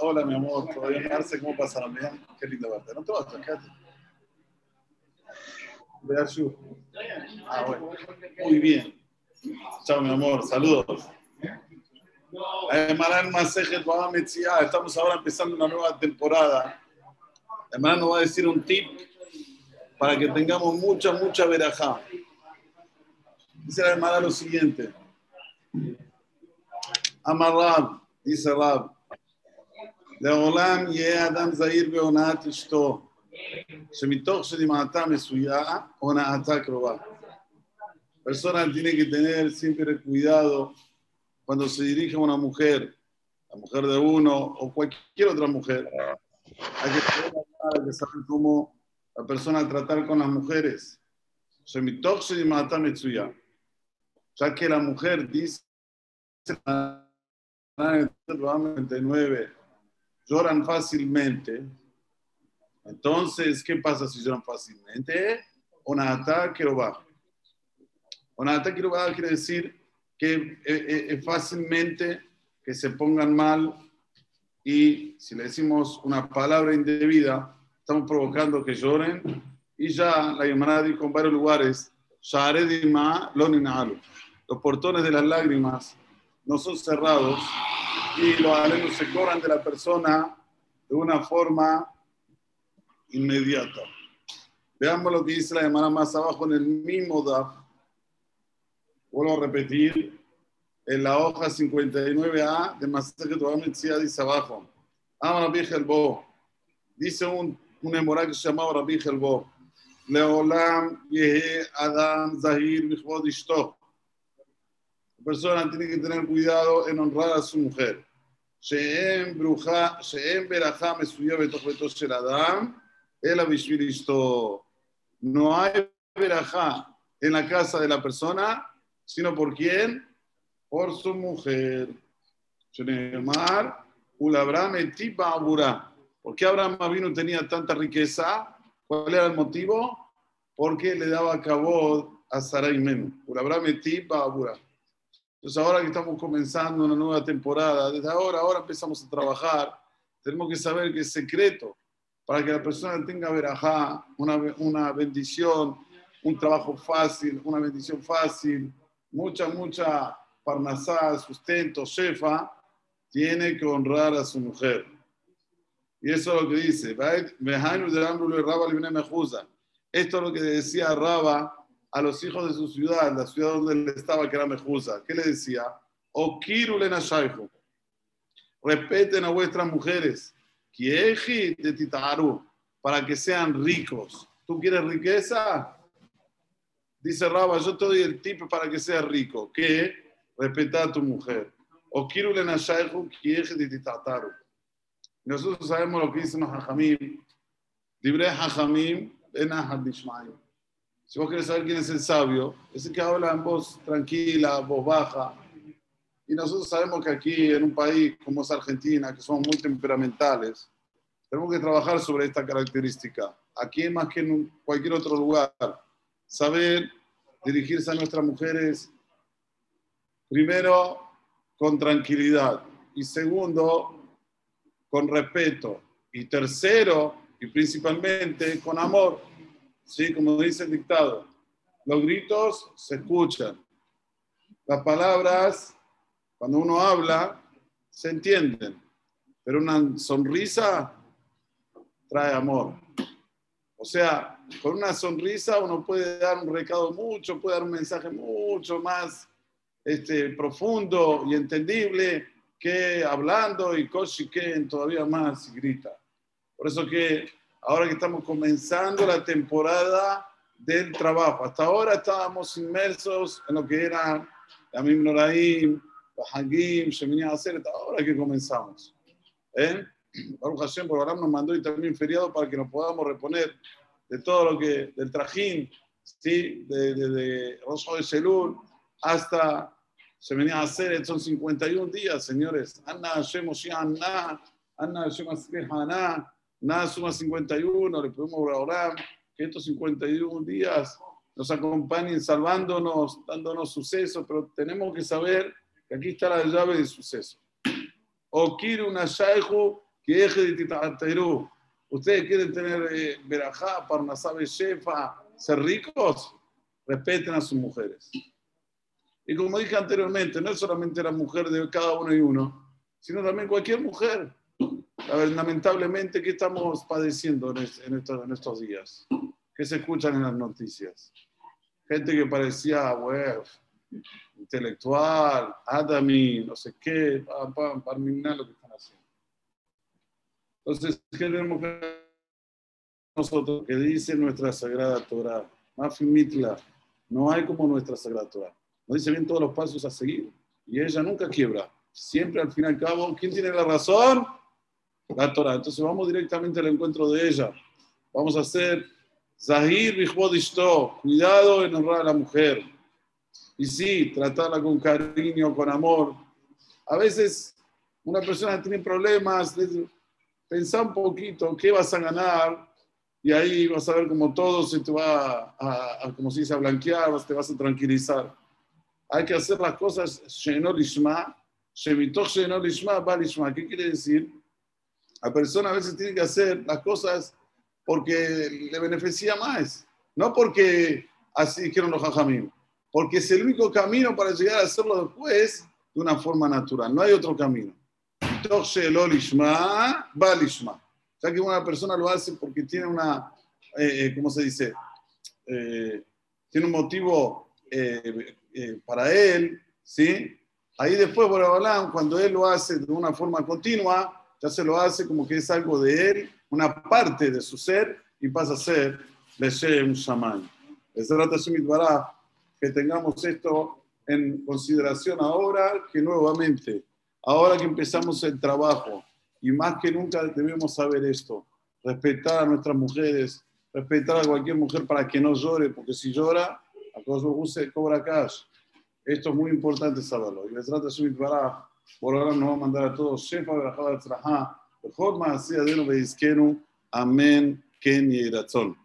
Hola, mi amor, todavía Marce, ¿cómo pasaron? Bien, qué lindo verte. No te vas a quedarte. Ah, bueno. Muy bien. Chao, mi amor, saludos. Estamos ahora empezando una nueva temporada. Hermano nos va a decir un tip para que tengamos mucha, mucha verajá. Dice la hermana lo siguiente. Amarrab, dice Rab. לעולם יהיה אדם זהיר בהונאת אשתו, שמתוך שנמעתה מסויה, הונאתה קרובה. Persona tiene que tener siempre cuidado cuando se dirige a una mujer, la mujer de uno o cualquier otra mujer. Hay que saber, saber cómo la persona tratar con las mujeres. Ya que la mujer dice en el 99 lloran fácilmente. Entonces, ¿qué pasa si lloran fácilmente? Una ataque o va. Una ataque o va quiere decir que eh, eh, fácilmente que se pongan mal y si le decimos una palabra indebida, estamos provocando que lloren. Y ya la Yomara dijo en varios lugares, los portones de las lágrimas no son cerrados y los alenos se cobran de la persona de una forma inmediata. Veamos lo que dice la semana más abajo en el mismo DAF. Vuelvo a repetir, en la hoja 59A de Masaje Metzia dice abajo. Ama Rabbi. Dice un, un emorá que se llamaba Rabbi Helbo. Leolam Yehe Adam Zahir Michvod Ishto persona tiene que tener cuidado en honrar a su mujer. No hay verajá en la casa de la persona, sino por quién? Por su mujer. ¿Por qué Abraham vino tenía tanta riqueza? ¿Cuál era el motivo? Porque le daba cabo a Sarai Menú. Abraham entonces ahora que estamos comenzando una nueva temporada, desde ahora, ahora empezamos a trabajar, tenemos que saber que es secreto para que la persona tenga verajá, una, una bendición, un trabajo fácil, una bendición fácil, mucha, mucha parnasá, sustento, shefa, tiene que honrar a su mujer. Y eso es lo que dice. Esto es lo que decía Raba a los hijos de su ciudad, la ciudad donde él estaba, que era Mejusa. ¿Qué le decía? O Kirulena Respeten a vuestras mujeres. Kieji de Titaru. Para que sean ricos. ¿Tú quieres riqueza? Dice Raba, yo te doy el tip para que seas rico. ¿Qué? Respeta a tu mujer. O Kirulena Kieji de Titaru. Nosotros sabemos lo que dicen los Hajamim. Libre Hajamim, Benahad Nishmaim. Si vos querés saber quién es el sabio, es el que habla en voz tranquila, voz baja. Y nosotros sabemos que aquí, en un país como es Argentina, que somos muy temperamentales, tenemos que trabajar sobre esta característica. Aquí más que en cualquier otro lugar, saber dirigirse a nuestras mujeres, primero, con tranquilidad. Y segundo, con respeto. Y tercero, y principalmente, con amor ¿sí? Como dice el dictado, los gritos se escuchan. Las palabras, cuando uno habla, se entienden. Pero una sonrisa trae amor. O sea, con una sonrisa uno puede dar un recado mucho, puede dar un mensaje mucho más este, profundo y entendible que hablando y que todavía más grita. Por eso que ahora que estamos comenzando la temporada del trabajo. Hasta ahora estábamos inmersos en lo que era la Noraim, Hagim, Shemini Aser, ahora que comenzamos. ¿Eh? Baruch Hashem, por nos mandó y también feriado para que nos podamos reponer de todo lo que, del trajín, ¿sí? de, de, de Rosso de Selul hasta Shemini Aser, son 51 días, señores. Anna Hashem Anna, Anna Hashem Anna, Nada suma 51, le podemos orar que estos 51 días nos acompañen salvándonos, dándonos suceso, pero tenemos que saber que aquí está la llave de suceso. O quiere una que deje de. Ustedes quieren tener eh, verajá, parnasabe, shefa, ser ricos, respeten a sus mujeres. Y como dije anteriormente, no es solamente la mujer de cada uno y uno, sino también cualquier mujer. A ver, lamentablemente, ¿qué estamos padeciendo en, es- en estos, días? ¿Qué se escuchan en las noticias? Gente que parecía, bueno, intelectual, Adami, no sé qué, pam, pam, parminar lo que están haciendo. Entonces, ¿qué tenemos que nosotros? Que dice nuestra Sagrada Torah, Mafi Mitla, no hay como nuestra Sagrada Torah. Nos dice bien todos los pasos a seguir y ella nunca quiebra. Siempre al fin y al cabo, ¿quién tiene la razón? La Torah. Entonces vamos directamente al encuentro de ella. Vamos a hacer Zahir Bihbod Ishto, cuidado en honrar a la mujer. Y sí, tratarla con cariño, con amor. A veces una persona tiene problemas, pensá un poquito qué vas a ganar y ahí vas a ver como todo se te va a, a- como se dice, a blanquear, te vas a tranquilizar. Hay que hacer las cosas Shemitoch. ¿Qué quiere decir? La persona a veces tiene que hacer las cosas porque le beneficia más, no porque así dijeron los jajamim, porque es el único camino para llegar a hacerlo después de una forma natural, no hay otro camino. Ya que una persona lo hace porque tiene una, eh, eh, ¿cómo se dice? Eh, tiene un motivo eh, para él, ¿sí? Ahí después, cuando él lo hace de una forma continua, ya se lo hace como que es algo de él, una parte de su ser, y pasa a ser Leshem Shaman. Es que tengamos esto en consideración ahora que nuevamente, ahora que empezamos el trabajo, y más que nunca debemos saber esto, respetar a nuestras mujeres, respetar a cualquier mujer para que no llore, porque si llora, a se cobra cash. Esto es muy importante saberlo. Y Besrat Hashem Bará, por ahora nos va a mandar a todos, Shefa Berajá Tzrajá, Bechor Maaseh Adenu Beizkenu, Amén, Ken y Ratzon.